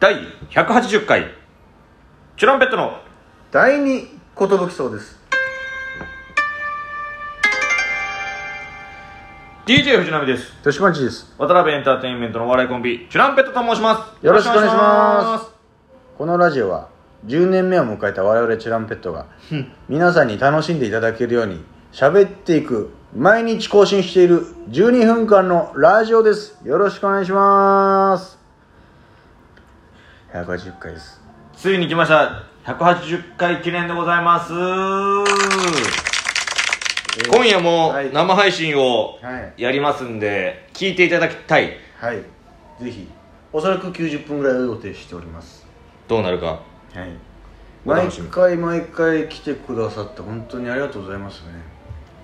第180回チュランペットの第二寿そうです。DJ 藤波です。豊島地です。渡辺エンターテインメントのお笑いコンビチュランペットと申します。よろしくお願いします。このラジオは10年目を迎えた我々チュランペットが皆さんに楽しんでいただけるように喋っていく毎日更新している12分間のラジオです。よろしくお願いします150回です。ついに来ました。180回記念でございます、今夜もはい。生配信をはい。やりますんで聞いていただきたい。はい。ぜひ。おそらく90分ぐらいを予定しております。どうなるか。はい。お楽しみ。毎回毎回来てくださって本当にありがとうございますね。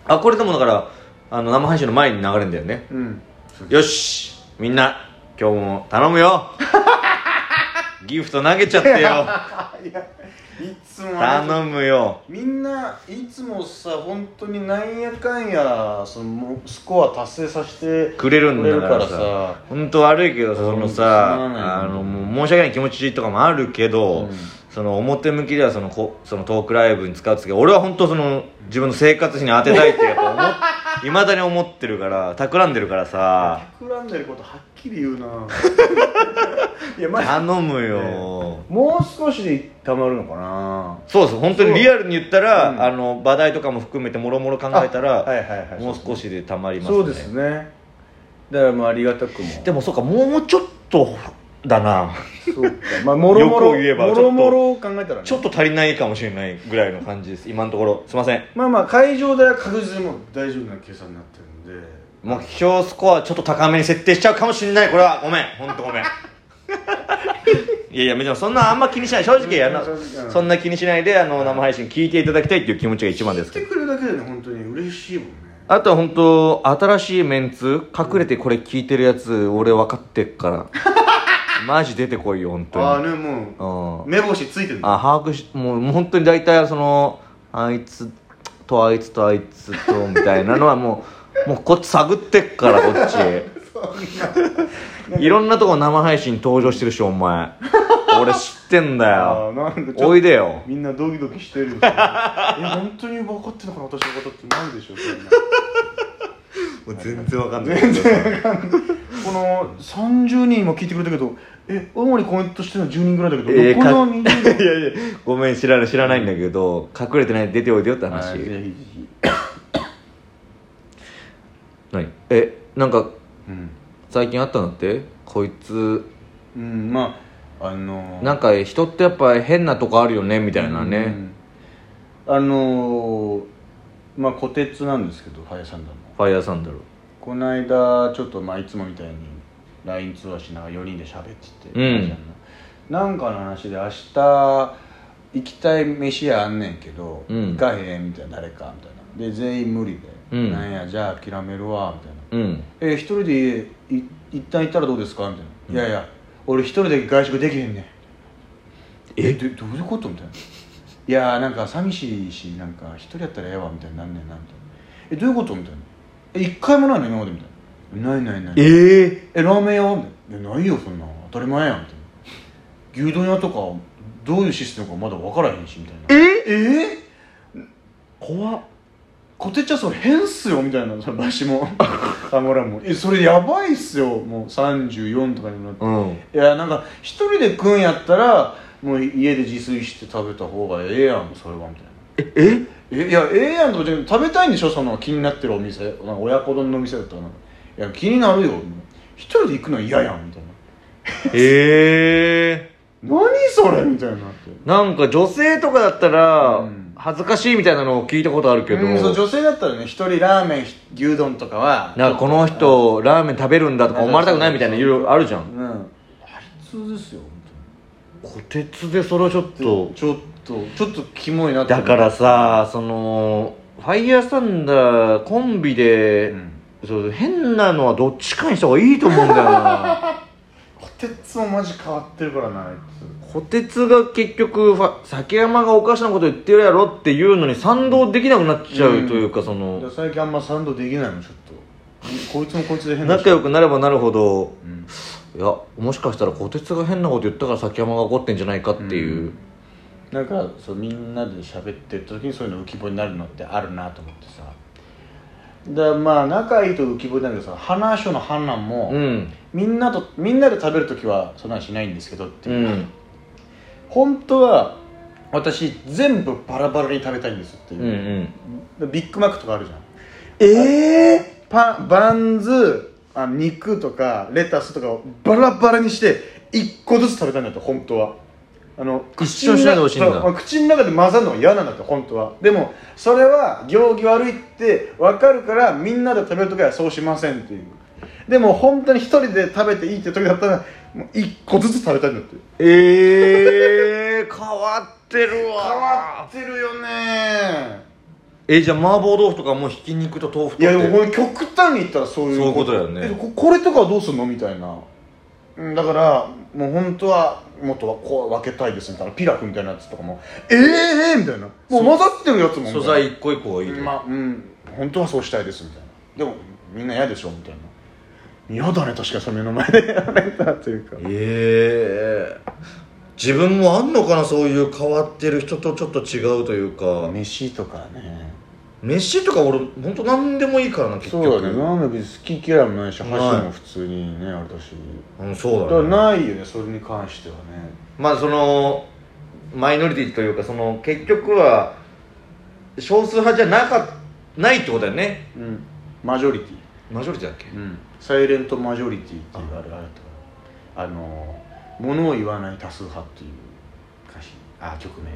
あこれでもだからあの生配信の前に流れるんだよね。うん。よし。みんな今日も頼むよ ギフト投げちゃってよ。いやいつも頼むよ。みんないつもさ本当になんやかんやそのスコア達成させてくれるんだからさ。本当悪いけどさそのうんさあの申し訳ない気持ちとかもあるけど、うん。その表向きではそのこそのトークライブに使うっつうけど俺は本当その自分の生活費に当てたいってやっぱ思っいまだに思ってるから企んでるからさ。企んでることはっきり言うな。いやマジ頼むよ、もう少しでたまるのかな。そうそう本当にリアルに言ったら、うん。あの場代とかも含めてもろもろ考えたら、あはいはいはい。もう少しでたまりますね。そうですね。だからまあありがたくも。でもそうかもうちょっとだな。そうか。まあもろもろ欲を言えばもろもろ考えたらね。ちょっと足りないかもしれないぐらいの感じです。今のところ。すいません。まあまあ会場では確実にもう大丈夫な計算になってるんで。目標スコアちょっと高めに設定しちゃうかもしれない。これは。ごめん。本当ごめん。いやいや別にそんなあんま気にしない。正直あの正直うんそんな気にしないであの生配信聞いていただきたいっていう気持ちが一番です。けど来てくれるだけでね本当に嬉しいもんね。あとは本当新しいメンツ隠れてこれ聞いてるやつ俺分かってっからマジ出てこいよ本当に。ああねもうん。う目星ついてるあ把握しもう本当に大体そのあいつとあいつとあいつとみたいなのはもう もうこっち探ってっからこっちいろんなとこ生配信登場してるしお前。俺知ってんだあよおいでよ。みんなドキドキしてるんですよ。え本当に分かってんのかな私のことって。なんでしょうそんな。もう全然わかんない。全然この30人も聞いてくれたけどえ主にコメントしてるの10人ぐらいだけど、えー残りの20人いやいや ごめん知らない知らないんだけど隠れてない出ておいでよって話。はいぜひ。何？えなんかうん、最近あったんだって？こいつ。うん、まああのー。なんか人ってやっぱ変なとこあるよねみたいなね、うんあのーまあ虎鉄なんですけどファイヤーサンダーの。ファイヤーサンダルこの間ちょっとまあいつもみたいに LINE 通話しながら4人で喋ってて、うん。なんかの話で明日行きたい飯屋あんねんけど、うん。行かへんみたいな誰かみたいな。で全員無理で、うん。なんやじゃあ諦めるわみたいな。うん。え一人で家い一旦行ったらどうですかみたいな、いやいや俺一人で外食できへんねん。え？どどういうことみたいな。いやーなんか寂しいしなんか一人やったらええわみたいになんねんなみたいな。えどういうことみたいな。え一回もないの？今までみたいなないないない。えええラーメン屋みたいな「いやないよそんな。当たり前やん」みたいな牛丼屋とかどういうシステムかまだ分からへんしみたいな。ええ怖っ。こてっちゃんそれ変っすよみたいな。その場所も。あもらも。えそれやばいっすよ。もう34とかになって、うん。いやなんか一人で食うんやったらもう家で自炊して食べた方がええやんそれはみたいなえ？え？いやええやんとか。じゃなくて食べたいんでしょ？その気になってるお店。なんか親子丼の店だったら。なんかいや気になるよ。一人で行くの嫌やんみたいな。ええ。何それ？みたいになって。なんか女性とかだったらうん。恥ずかしいみたいなのを聞いたことあるけど、うんそう女性だったらね一人ラーメン牛丼とかはなんかこの人ラーメン食べるんだとか思われたくないみたいないろいろあるじゃん。うん。あいつですよ虎鉄でそれをちょっとにちょっとちょっとキモいなってだからさそのファイヤーサンダーコンビで、うん。そう変なのはどっちかにした方がいいと思うんだよな。こてつもマジ変わってるからなあいつ。虎鉄が結局崎山がおかしなこと言ってるやろっていうのに賛同できなくなっちゃうというか、その。いや最近あんま賛同できないのちょっと。こいつもこいつで変だし仲良くなればなるほど。うんいやもしかしたら小鉄が変なこと言ったから崎山が怒ってんじゃないかっていう、なんかそうみんなで喋ってる時にそういうの浮き彫りになるのってあるなと思ってさ。だまあ仲いいと浮き彫りになるけどさ花書の判断も、うん。みんなとみんなで食べる時はそんなのしないんですけどっていう、うん。本当は私全部バラバラに食べたいんですっていう。うんう、ん。ビッグマックとかあるじゃん。ええパンバンズあ肉とかレタスとかをバラバラにして1個ずつ食べたいんだって本当は。あの一緒にしないでほしいんだ。口の中で混ざるのが嫌なんだって本当は。でもそれは行儀悪いって分かるからみんなで食べる時はそうしませんっていう。でも本当に一人で食べていいって時だったらもう1個ずつ食べたいんだってええ変わってるわ。変わってるよねえじゃあ麻婆豆腐とかもひき肉と豆腐といやでもこれれ極端に言ったらそういうそういうことだよね。えここれとかはどうすんのみたいな。うんだからもう本当はもっとこう分けたいですみたいな。ピラフみたいなやつとかも。ええええみたいな。もう混ざってるやつも素材一個一個がいいとまあうん。本当はそうしたいですみたいな。でもみんな嫌でしょみたいな。嫌だね確かにその目の前で。やられたというか。ええ自分もあんのかなそういう変わってる人とちょっと違うというか。飯とかね飯とか俺本当何でもいいからな結局。そうだね。ラーメン別に好き嫌いもないし箸も普通にねあれだし。うんそうだからだねないよねそれに関してはね。まあそのマイノリティというかその結局は少数派じゃなかないってことだよね。うん。マジョリティ。マジョリティだっけ？うん、サイレントマジョリティっていうあれあれだったあの物を言わない多数派っていう歌詞。あ曲名、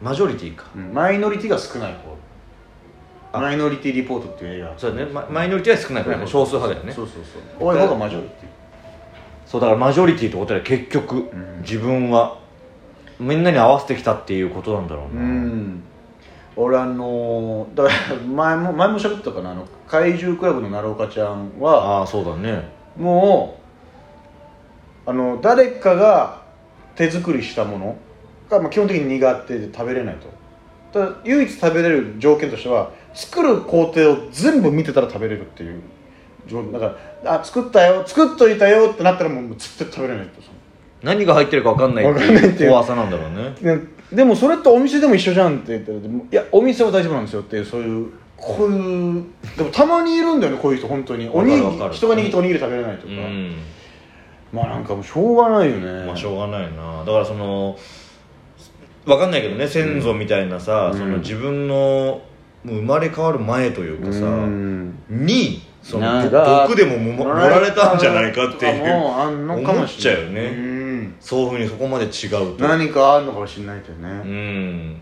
マジョリティか。うん、マイノリティが少ない方。あマイノリティリポートっていう映画そうだね。ママイノリティは少ないからね。少数派だよね。そうそうそう。多い方がマジョリテそうだからマジョリティってことは結局、ん。自分はみんなに合わせてきたっていうことなんだろうィな、うん。俺あのだから 前も前も喋ったかな。あの怪獣クラブの奈良岡ちゃんはああそうだね。もうあの誰かが手作りしたものが、まあ、基本的に苦手で食べれないと。ただ唯一食べれる条件としては作る工程を全部見てたら食べれるっていう。条だからあ作ったよ作っといたよってなったらもう絶対食べれないと何が入ってるか分かんないっていう怖さなんだろうね。ででもそれってお店でも一緒じゃんって言ったらいやお店は大丈夫なんですよっていうそういうこういうでもたまにいるんだよねこういう人本当に。おにぎわかる。わかる人が握っておにぎり食べれないとか、うん。まあなんかもうしょうがないよね。まあしょうがないな。だからその分かんないけどね先祖みたいなさ、うん。その自分のもう生まれ変わる前というかさ、うん。にその毒でもも盛られたんじゃないかっていう思っちゃうよね。うん。そういうふうにそこまで違うと。何かあるのかもしれないけどね、うん。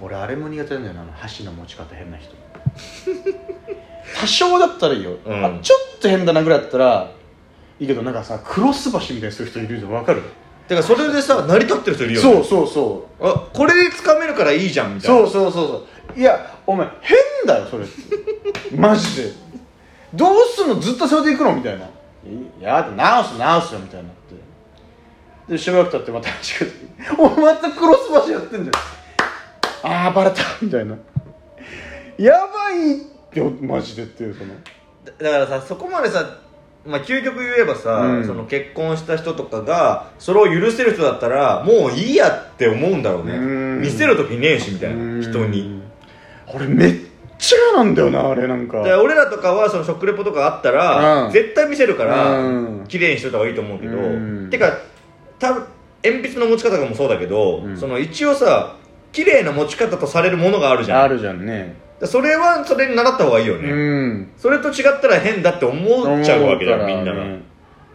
俺あれも苦手なんだよな箸の持ち方変な人。多少だったらいいよ、うん。あちょっと変だなぐらいだったらいいけどなんかさクロス箸みたいにする人いるじゃん。わかる？てかそれでさ成り立ってる人いるよね。そうそうそう。あこれで掴めるからいいじゃんみたいな。そうそうそうそう。いやお前変だよそれ。マジで。どうすんのずっとそれでいくのみたいな。いやだ直す直すよみたいになって。でしばらく経ってまた話しかけてお前またクロス橋やってんじゃん。ああバレたみたいな。やばいってマジでっていうその。だからさそこまでさまあ究極言えばさ、うん。その結婚した人とかがそれを許せる人だったらもういいやって思うんだろうね。うん。見せる時ねえしみたいな人に。俺めっちゃ嫌なんだよなあれなんか。俺らとかはその食レポとかあったら、うん。絶対見せるから、うん。綺麗にしといた方がいいと思うけど、うん。てか多分鉛筆の持ち方とかもそうだけど、うん。その一応さ綺麗な持ち方とされるものがあるじゃん。あるじゃんねそれはそれに習った方がいいよね、うん。それと違ったら変だって思っちゃうわけだよみんなが、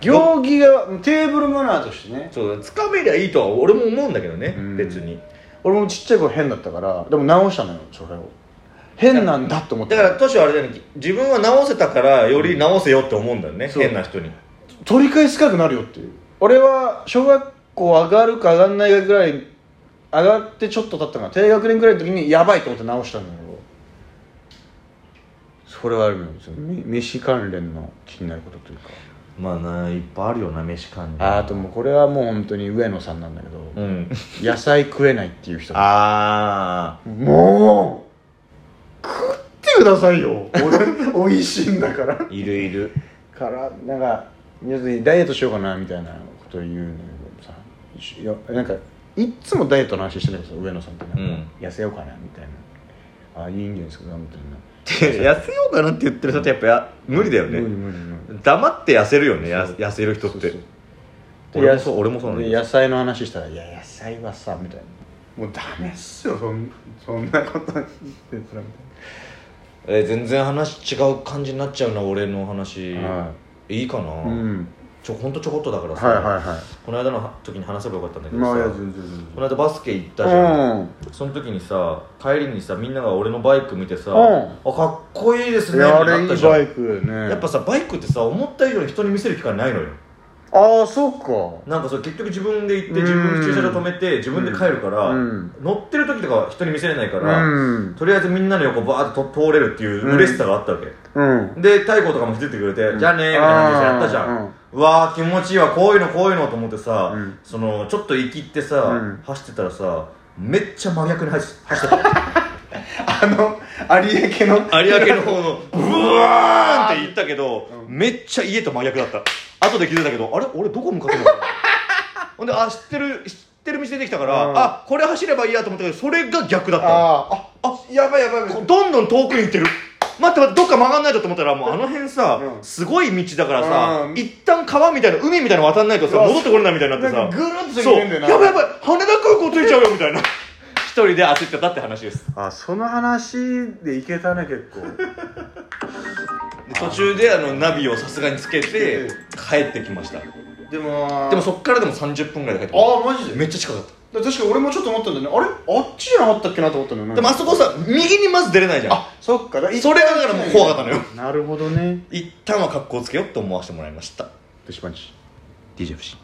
行儀がテーブルマナーとしてね。そうだつかめりゃいいとは俺も思うんだけどね、うん。別に。俺もちっちゃい頃変だったからでも直したのよそれを。変なんだと思ってだから年はあれだよね。自分は直せたからより直せよって思うんだよね、そう。変な人に。取り返すかくなるよっていう。俺は小学校上がるか上がんないかぐらい上がってちょっと経ったかな低学年ぐらいの時にやばいと思って直したんだけどそれはあるのよそのめ飯関連の気になることというか。まあないっぱいあるよな飯関連。ああともうこれはもう本当に上野さんなんだけど、うん。野菜食えないっていう人。あもう食ってくださいよ。俺美味しいんだから。あいるいる。からなんか要するにダイエットしようかなみたいなことを言うんだけどさいやなんかいっつもダイエットの話してるけどさ上野さんってなんか、うん。痩せようかなみたいな。あいいんじゃないですかみたいな 痩せようかなって言ってる人ってやっぱや無理だよね。無理無理無理。黙って痩せるよねや痩せる人って。俺もそう俺もそうなんで野菜の話したら「いや野菜はさ」みたいな。もうダメっすよそんそんなこと言ってたらみたいえー全然話違う感じになっちゃうな俺の話、、はい。いかな、な。うんちょほんとちょこっとだからさ、はいはいはこの間の時に話せばよかったんだけいどさ、まあこの間バスケ行ったじゃん、然その時にさ帰りにさみんなが俺のバイク見てさ、うん。あかっこいいですうんいねってなったじゃん。バイクね。やっぱさバイクってさ思った以上に人に見せる機会ないのよ。ああそうか。なんかそれ結局自分で行ってうん自分で駐車場止めて自分で帰るから、うん。乗ってる時とかは人に見せれないから、うん。とりあえずみんなの横バーッと通れるっていう嬉しさがあったわけ、うん。で太鼓とかも気づいてくれて、じゃあねーみたいな感じでやったじゃん、うわー気持ちいいわこういうのこういうのと思ってさ、うん。そのちょっと生きってさ、うん。走ってたらさめっちゃ真逆に走走ってた あの有明の。有明の方のブワーンって行ったけど、めっちゃ家と真逆だった。後で気づいたけどあれ？俺どこ向かってんの？ほんであ知ってる知ってる道出てきたから、うん。あこれ走ればいいやと思ったけどそれが逆だったの。あーああやばいやばいやばい。どんどん遠くに行ってる待って待ってどっか曲がんないとと思ったらもうあの辺さ、うん。すごい道だからさ、うん。一旦川みたいな海みたいなの渡んないとさ戻ってこれないみたいになってさぐるっとそう。行けんだよな。やばいやばい羽田空港着いちゃうよみたいな。一人で焦ってたって話です。あその話でいけたね結構。で途中であのナビをさすがにつけてうん。帰ってきました。でもでもそっからでも30分ぐらいで帰ってきああマジで？めっちゃ近かった確かに俺もちょっと思ったんだよね。あれ？あっちじゃなかったっけなと思ったんだよね。でもあそこさ右にまず出れないじゃん。あそっか。だそれがだからもう怖かったのよ。なるほどね。一旦は格好つけようって思わせてもらいました。デシパンチ。DJ 不信